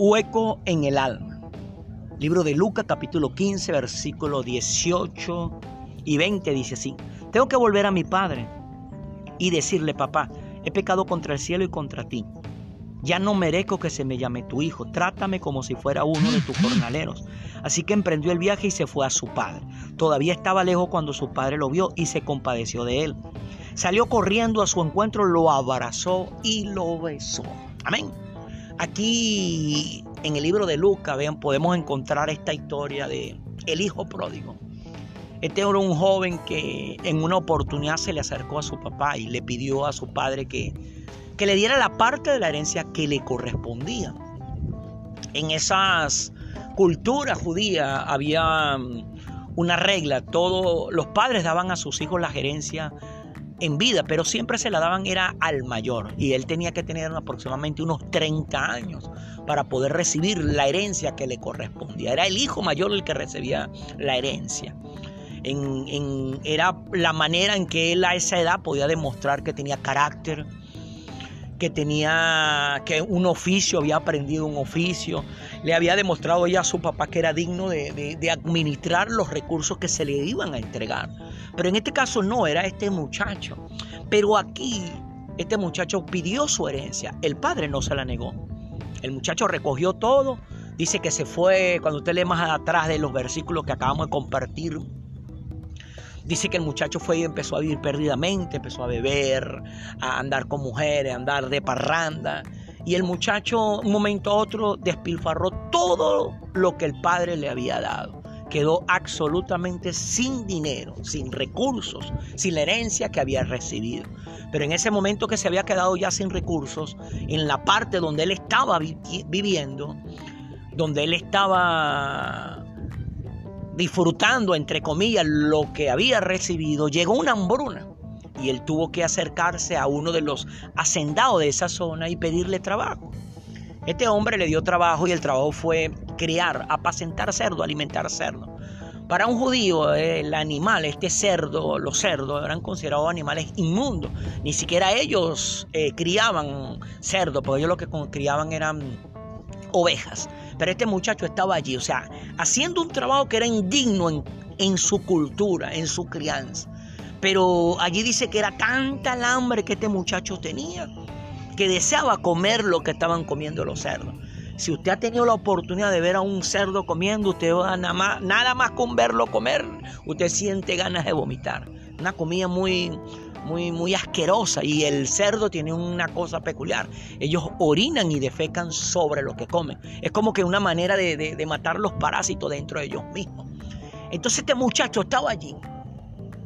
Hueco en el alma. Libro de Lucas capítulo 15 versículo 18 y 20 dice así. Tengo que volver a mi padre y decirle, papá, he pecado contra el cielo y contra ti. Ya no merezco que se me llame tu hijo, trátame como si fuera uno de tus jornaleros. Así que emprendió el viaje y se fue a su padre. Todavía estaba lejos cuando su padre lo vio y se compadeció de él. Salió corriendo a su encuentro, lo abrazó y lo besó. Amén. Aquí en el libro de Lucas, vean, podemos encontrar esta historia de el hijo pródigo. Este era un joven que en una oportunidad se le acercó a su papá y le pidió a su padre que, que le diera la parte de la herencia que le correspondía. En esas culturas judías había mm, una regla, todos los padres daban a sus hijos la gerencia en vida, pero siempre se la daban era al mayor y él tenía que tener aproximadamente unos 30 años para poder recibir la herencia que le correspondía. Era el hijo mayor el que recibía la herencia. era la manera en que él a esa edad podía demostrar que tenía carácter, que tenía que un oficio, había aprendido un oficio, le había demostrado ya a su papá que era digno de, administrar los recursos que se le iban a entregar. Pero en este caso no, era este muchacho. Pero aquí este muchacho pidió su herencia, el padre no se la negó. El muchacho recogió todo, dice que se fue, cuando usted lee más atrás de los versículos que acabamos de compartir, Dice que el muchacho fue y empezó a vivir perdidamente, empezó a beber, a andar con mujeres, a andar de parranda. Y el muchacho, un momento a otro, despilfarró todo lo que el padre le había dado. Quedó absolutamente sin dinero, sin recursos, sin la herencia que había recibido. Pero en ese momento que se había quedado ya sin recursos, en la parte donde él estaba viviendo, donde él estaba disfrutando, entre comillas, lo que había recibido, llegó una hambruna y él tuvo que acercarse a uno de los hacendados de esa zona y pedirle trabajo. Este hombre le dio trabajo y el trabajo fue criar, apacentar cerdo, alimentar cerdo. Para un judío, el animal, este cerdo, los cerdos eran considerados animales inmundos. Ni siquiera ellos eh, criaban cerdo, porque ellos lo que criaban eran ovejas. Pero este muchacho estaba allí, o sea, haciendo un trabajo que era indigno en, en su cultura, en su crianza. Pero allí dice que era tanta el hambre que este muchacho tenía que deseaba comer lo que estaban comiendo los cerdos. Si usted ha tenido la oportunidad de ver a un cerdo comiendo, usted va nada más, nada más con verlo comer, usted siente ganas de vomitar. Una comida muy, muy, muy asquerosa y el cerdo tiene una cosa peculiar. Ellos orinan y defecan sobre lo que comen. Es como que una manera de, matar los parásitos dentro de ellos mismos. Entonces este muchacho estaba allí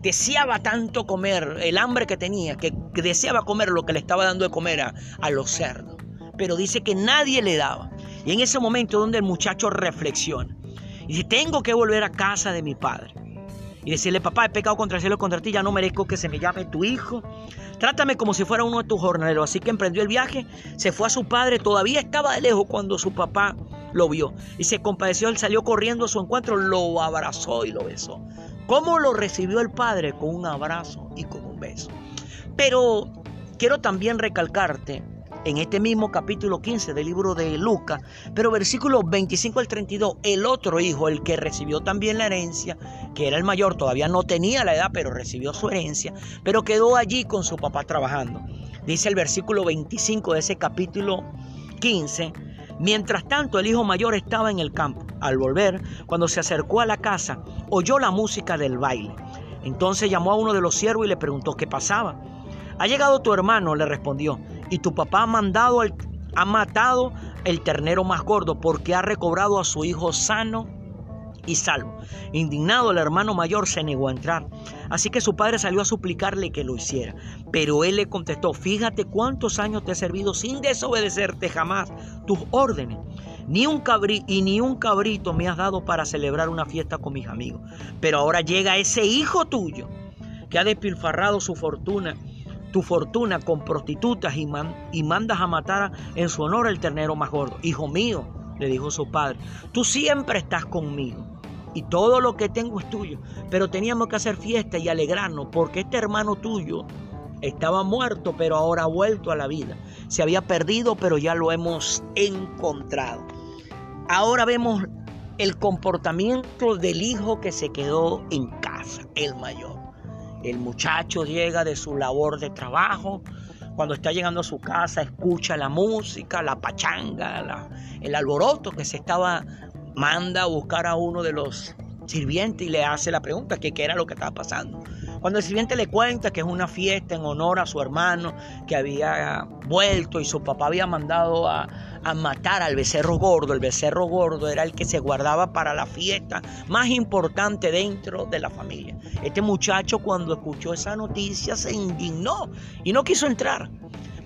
deseaba tanto comer, el hambre que tenía, que, deseaba comer lo que le estaba dando de comer a, a, los cerdos. Pero dice que nadie le daba. Y en ese momento donde el muchacho reflexiona. Y dice, tengo que volver a casa de mi padre y decirle, papá, he pecado contra el cielo y contra ti, ya no merezco que se me llame tu hijo. Trátame como si fuera uno de tus jornaleros. Así que emprendió el viaje, se fue a su padre, todavía estaba de lejos cuando su papá lo vio. Y se compadeció, él salió corriendo a su encuentro, lo abrazó y lo besó. ¿Cómo lo recibió el padre? Con un abrazo y con un beso. Pero quiero también recalcarte en este mismo capítulo 15 del libro de Lucas, pero versículos 25 al 32, el otro hijo, el que recibió también la herencia, que era el mayor, todavía no tenía la edad, pero recibió su herencia, pero quedó allí con su papá trabajando. Dice el versículo 25 de ese capítulo 15, Mientras tanto, el hijo mayor estaba en el campo. Al volver, cuando se acercó a la casa, oyó la música del baile. Entonces llamó a uno de los siervos y le preguntó qué pasaba. Ha llegado tu hermano, le respondió, y tu papá ha mandado ha matado el ternero más gordo porque ha recobrado a su hijo sano y salvo. Indignado el hermano mayor se negó a entrar. Así que su padre salió a suplicarle que lo hiciera. Pero él le contestó, fíjate cuántos años te he servido sin desobedecerte jamás tus órdenes. Ni un cabrí y ni un cabrito me has dado para celebrar una fiesta con mis amigos. Pero ahora llega ese hijo tuyo que ha despilfarrado su fortuna tu fortuna con prostitutas y, y mandas a matar en su honor el ternero más gordo. Hijo mío, le dijo su padre, tú siempre estás conmigo y todo lo que tengo es tuyo. Pero teníamos que hacer fiesta y alegrarnos porque este hermano tuyo estaba muerto, pero ahora ha vuelto a la vida. Se había perdido, pero ya lo hemos encontrado. ahora vemos el comportamiento del hijo que se quedó en casa, el mayor. El muchacho llega de su labor de trabajo, cuando está llegando a su casa escucha la música, la pachanga, el alboroto que se estaba, manda a buscar a uno de los sirvientes y le hace la pregunta qué era lo que estaba pasando. Cuando el sirviente le cuenta que es una fiesta en honor a su hermano que había vuelto y su papá había mandado a, a matar al becerro gordo, el becerro gordo era el que se guardaba para la fiesta más importante dentro de la familia. Este muchacho cuando escuchó esa noticia se indignó y no quiso entrar.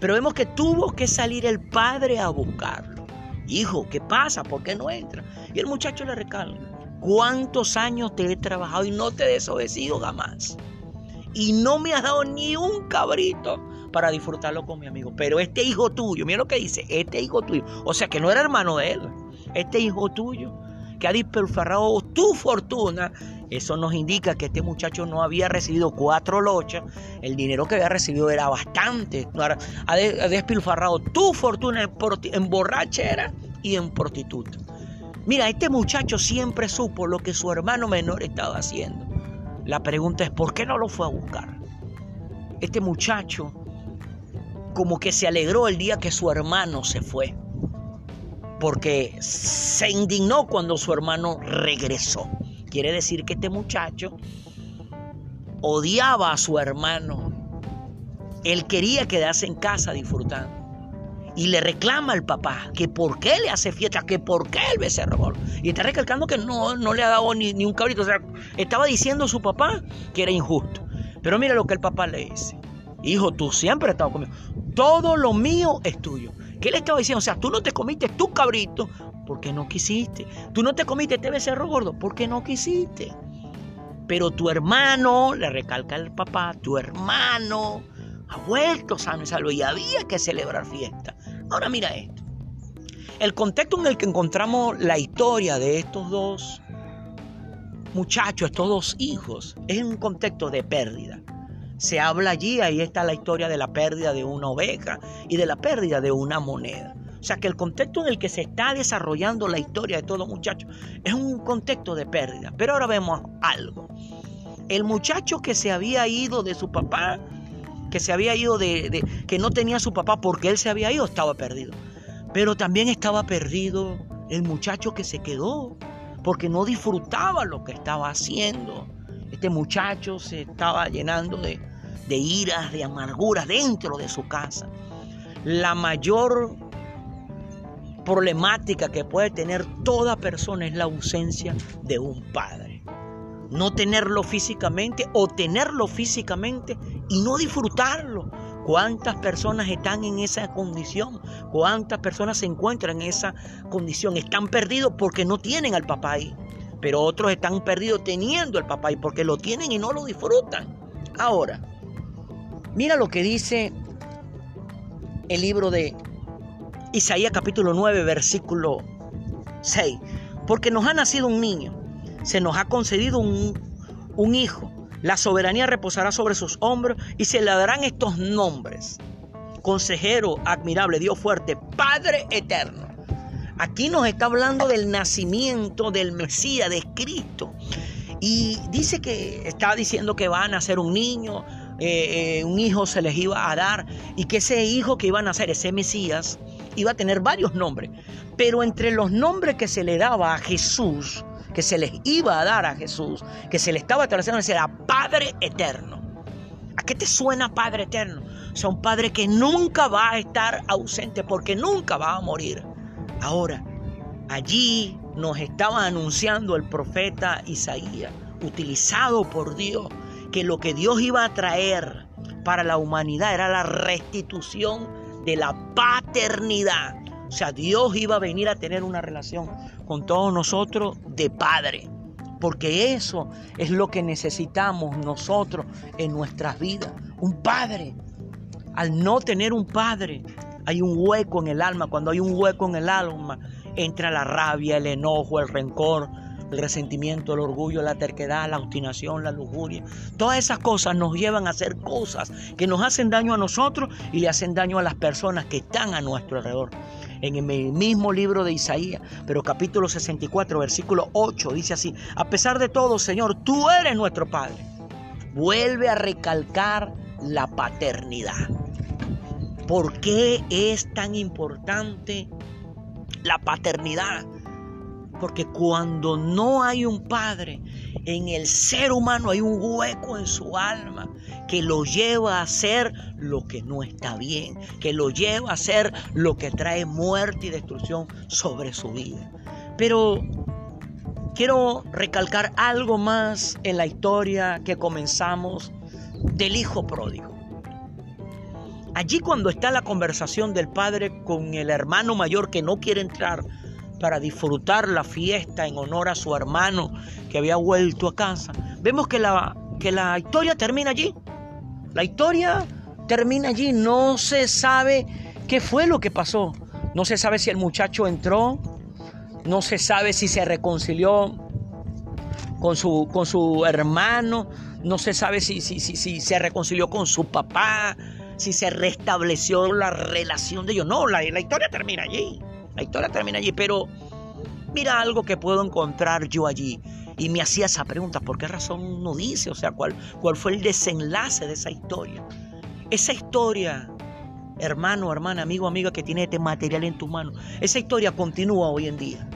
Pero vemos que tuvo que salir el padre a buscarlo. Hijo, ¿qué pasa? ¿Por qué no entra? Y el muchacho le recalca, ¿cuántos años te he trabajado y no te he desobedecido jamás? y no me has dado ni un cabrito para disfrutarlo con mi amigo. Pero este hijo tuyo, mira lo que dice, este hijo tuyo, o sea que no era hermano de él, este hijo tuyo que ha despilfarrado tu fortuna, eso nos indica que este muchacho no había recibido cuatro lochas, el dinero que había recibido era bastante, ha despilfarrado tu fortuna en borrachera y en prostituta. Mira, este muchacho siempre supo lo que su hermano menor estaba haciendo. La pregunta es, ¿por qué no lo fue a buscar? Este muchacho como que se alegró el día que su hermano se fue, porque se indignó cuando su hermano regresó. Quiere decir que este muchacho odiaba a su hermano. Él quería quedarse en casa disfrutando. Y le reclama al papá que por qué le hace fiesta, que por qué el becerro Y está recalcando que no, no le ha dado ni, ni un cabrito. O sea, estaba diciendo a su papá que era injusto. Pero mira lo que el papá le dice. Hijo, tú siempre has estado conmigo. Todo lo mío es tuyo. ¿Qué le estaba diciendo? O sea, tú no te comiste tu cabrito porque no quisiste. Tú no te comiste este becerro gordo porque no quisiste. Pero tu hermano, le recalca el papá, tu hermano ha vuelto sano y salvo y había que celebrar fiesta. Ahora mira esto. El contexto en el que encontramos la historia de estos dos muchachos, estos dos hijos, es un contexto de pérdida. Se habla allí, ahí está la historia de la pérdida de una oveja y de la pérdida de una moneda. O sea que el contexto en el que se está desarrollando la historia de todos los muchachos es un contexto de pérdida. Pero ahora vemos algo. El muchacho que se había ido de su papá que se había ido de, que no tenía su papá porque él se había ido, estaba perdido. Pero también estaba perdido el muchacho que se quedó porque no disfrutaba lo que estaba haciendo. Este muchacho se estaba llenando de, de iras, de amarguras dentro de su casa. La mayor problemática que puede tener toda persona es la ausencia de un padre no tenerlo físicamente o tenerlo físicamente y no disfrutarlo. ¿Cuántas personas están en esa condición? ¿Cuántas personas se encuentran en esa condición? Están perdidos porque no tienen al papá ahí. Pero otros están perdidos teniendo al papá ahí porque lo tienen y no lo disfrutan. Ahora, mira lo que dice el libro de Isaías capítulo 9, versículo 6. Porque nos ha nacido un niño se nos ha concedido un, hijo. La soberanía reposará sobre sus hombros y se le darán estos nombres. Consejero admirable, Dios fuerte, Padre eterno. Aquí nos está hablando del nacimiento del Mesías, de Cristo. Y dice que está diciendo que va a nacer un niño, eh, eh, un hijo se les iba a dar y que ese hijo que iba a nacer, ese Mesías, iba a tener varios nombres. Pero entre los nombres que se le daba a Jesús, que se les iba a dar a Jesús, que se le estaba estableciendo, era Padre Eterno. ¿A qué te suena Padre Eterno? O sea, un Padre que nunca va a estar ausente porque nunca va a morir. Ahora, allí nos estaba anunciando el profeta Isaías, utilizado por Dios, que lo que Dios iba a traer para la humanidad era la restitución de la paternidad. O sea, Dios iba a venir a tener una relación con todos nosotros de Padre. Porque eso es lo que necesitamos nosotros en nuestras vidas. Un Padre. Al no tener un Padre, hay un hueco en el alma. Cuando hay un hueco en el alma, entra la rabia, el enojo, el rencor, el resentimiento, el orgullo, la terquedad, la obstinación, la lujuria. Todas esas cosas nos llevan a hacer cosas que nos hacen daño a nosotros y le hacen daño a las personas que están a nuestro alrededor. En el mismo libro de Isaías, pero capítulo 64, versículo 8, dice así, a pesar de todo, Señor, tú eres nuestro Padre. Vuelve a recalcar la paternidad. ¿Por qué es tan importante la paternidad? Porque cuando no hay un padre, en el ser humano hay un hueco en su alma que lo lleva a hacer lo que no está bien, que lo lleva a hacer lo que trae muerte y destrucción sobre su vida. Pero quiero recalcar algo más en la historia que comenzamos del hijo pródigo. Allí cuando está la conversación del padre con el hermano mayor que no quiere entrar para disfrutar la fiesta en honor a su hermano que había vuelto a casa, vemos que la, que la historia termina allí. La historia termina allí. No se sabe qué fue lo que pasó. No se sabe si el muchacho entró. No se sabe si se reconcilió con su, con su hermano. No se sabe si, si, si, si se reconcilió con su papá. Si se restableció la relación de ellos. No, la, la historia termina allí. La historia termina allí, pero mira algo que puedo encontrar yo allí. Y me hacía esa pregunta, ¿por qué razón no dice? O sea, ¿cuál, cuál fue el desenlace de esa historia? Esa historia, hermano, hermana, amigo, amiga, que tiene este material en tu mano, esa historia continúa hoy en día.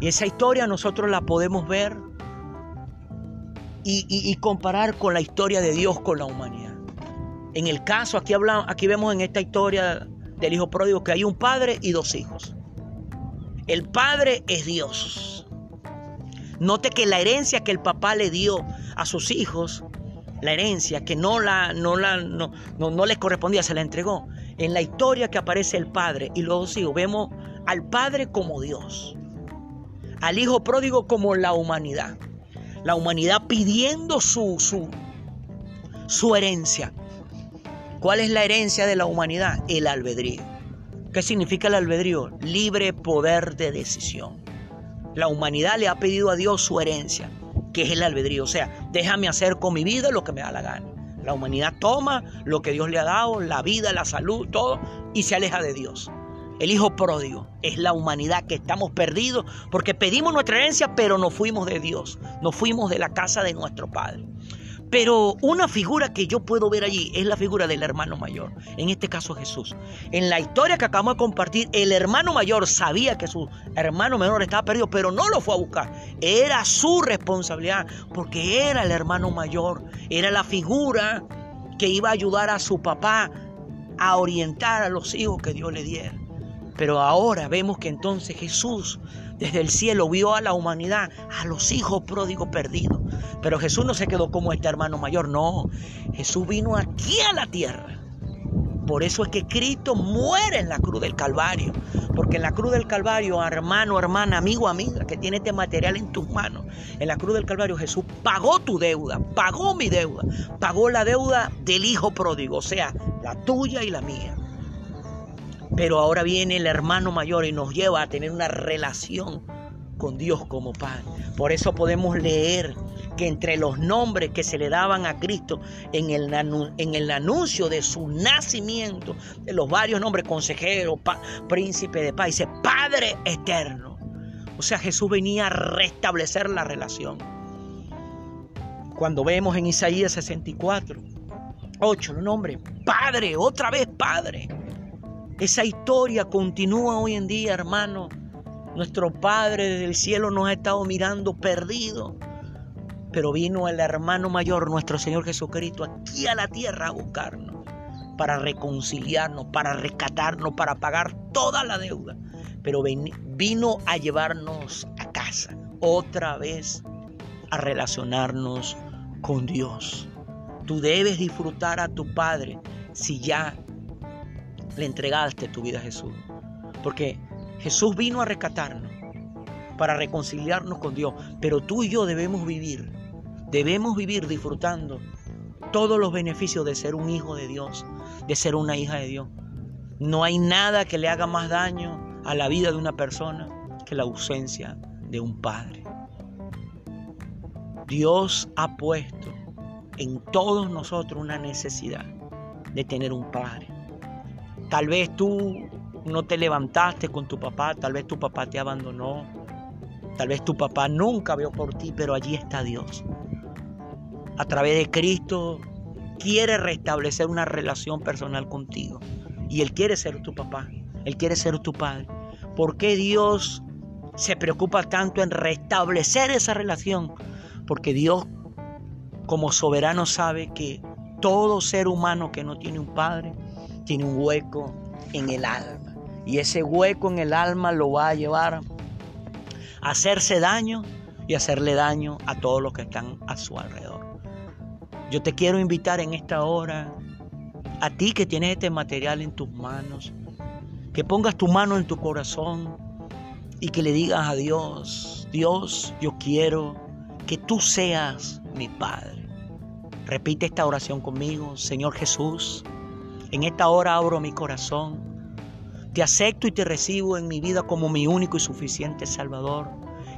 Y esa historia nosotros la podemos ver y, y comparar con la historia de Dios con la humanidad. En el caso, aquí, hablamos, aquí vemos en esta historia del hijo pródigo que hay un padre y dos hijos. El padre es Dios. Note que la herencia que el papá le dio a sus hijos, la herencia que no, la, no, la, no, no, les correspondía, se la entregó. En la historia que aparece el padre y dos hijos, vemos al padre como Dios, al hijo pródigo como la humanidad. La humanidad pidiendo su, su, su herencia. ¿Cuál es la herencia de la humanidad? El albedrío. ¿Qué significa el albedrío? Libre poder de decisión. La humanidad le ha pedido a Dios su herencia, que es el albedrío. O sea, déjame hacer con mi vida lo que me da la gana. La humanidad toma lo que Dios le ha dado, la vida, la salud, todo, y se aleja de Dios. El hijo pródigo es la humanidad que estamos perdidos porque pedimos nuestra herencia, pero no fuimos de Dios, no fuimos de la casa de nuestro Padre. Pero una figura que yo puedo ver allí es la figura del hermano mayor, en este caso Jesús. En la historia que acabamos de compartir, el hermano mayor sabía que su hermano menor estaba perdido, pero no lo fue a buscar. Era su responsabilidad, porque era el hermano mayor, era la figura que iba a ayudar a su papá a orientar a los hijos que Dios le diera. Pero ahora vemos que entonces Jesús desde el cielo vio a la humanidad, a los hijos pródigos perdidos. Pero Jesús no se quedó como este hermano mayor, no. Jesús vino aquí a la tierra. Por eso es que Cristo muere en la cruz del Calvario. Porque en la cruz del Calvario, hermano, hermana, amigo, amiga, que tiene este material en tus manos, en la cruz del Calvario Jesús pagó tu deuda, pagó mi deuda, pagó la deuda del hijo pródigo, o sea, la tuya y la mía. Pero ahora viene el hermano mayor y nos lleva a tener una relación con Dios como Padre. Por eso podemos leer que entre los nombres que se le daban a Cristo en el, anuncio de su nacimiento, de los varios nombres, consejero, príncipe de paz, dice Padre eterno. O sea, Jesús venía a restablecer la relación. Cuando vemos en Isaías 64, 8, el nombre, Padre, otra vez Padre. Esa historia continúa hoy en día, hermano. Nuestro Padre del cielo nos ha estado mirando perdido. Pero vino el hermano mayor, nuestro Señor Jesucristo, aquí a la tierra a buscarnos, para reconciliarnos, para rescatarnos, para pagar toda la deuda. Pero vino a llevarnos a casa, otra vez a relacionarnos con Dios. Tú debes disfrutar a tu Padre si ya le entregaste tu vida a Jesús. Porque Jesús vino a rescatarnos, para reconciliarnos con Dios. Pero tú y yo debemos vivir, debemos vivir disfrutando todos los beneficios de ser un hijo de Dios, de ser una hija de Dios. No hay nada que le haga más daño a la vida de una persona que la ausencia de un padre. Dios ha puesto en todos nosotros una necesidad de tener un padre. Tal vez tú no te levantaste con tu papá, tal vez tu papá te abandonó, tal vez tu papá nunca vio por ti, pero allí está Dios. A través de Cristo quiere restablecer una relación personal contigo. Y Él quiere ser tu papá, Él quiere ser tu padre. ¿Por qué Dios se preocupa tanto en restablecer esa relación? Porque Dios como soberano sabe que todo ser humano que no tiene un padre tiene un hueco en el alma. Y ese hueco en el alma lo va a llevar a hacerse daño y hacerle daño a todos los que están a su alrededor. Yo te quiero invitar en esta hora, a ti que tienes este material en tus manos, que pongas tu mano en tu corazón y que le digas a Dios, Dios, yo quiero que tú seas mi Padre. Repite esta oración conmigo, Señor Jesús, en esta hora abro mi corazón, te acepto y te recibo en mi vida como mi único y suficiente Salvador.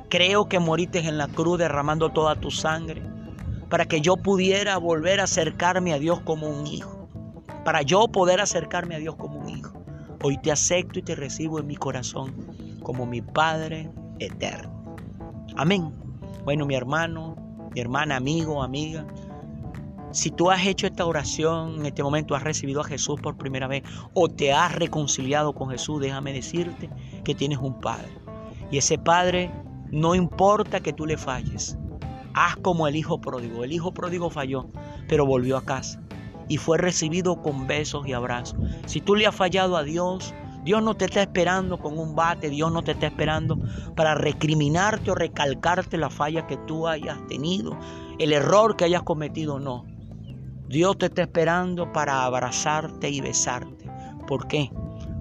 Creo que moriste en la cruz derramando toda tu sangre para que yo pudiera volver a acercarme a Dios como un hijo, para yo poder acercarme a Dios como un hijo. Hoy te acepto y te recibo en mi corazón como mi Padre eterno. Amén. Bueno, mi hermano, mi hermana, amigo, amiga, si tú has hecho esta oración, en este momento has recibido a Jesús por primera vez o te has reconciliado con Jesús, déjame decirte que tienes un Padre. Y ese Padre no importa que tú le falles, Haz como el hijo pródigo. El hijo pródigo falló, pero volvió a casa y fue recibido con besos y abrazos. Si tú le has fallado a Dios, Dios no te está esperando con un bate, Dios no te está esperando para recriminarte o recalcarte la falla que tú hayas tenido, el error que hayas cometido, no. Dios te está esperando para abrazarte y besarte. ¿Por qué?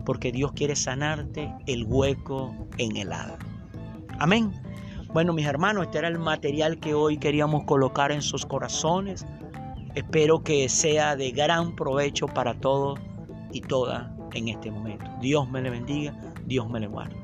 Porque Dios quiere sanarte el hueco en el alma. Amén. Bueno, mis hermanos, este era el material que hoy queríamos colocar en sus corazones. Espero que sea de gran provecho para todos y todas en este momento. Dios me le bendiga, Dios me le guarde.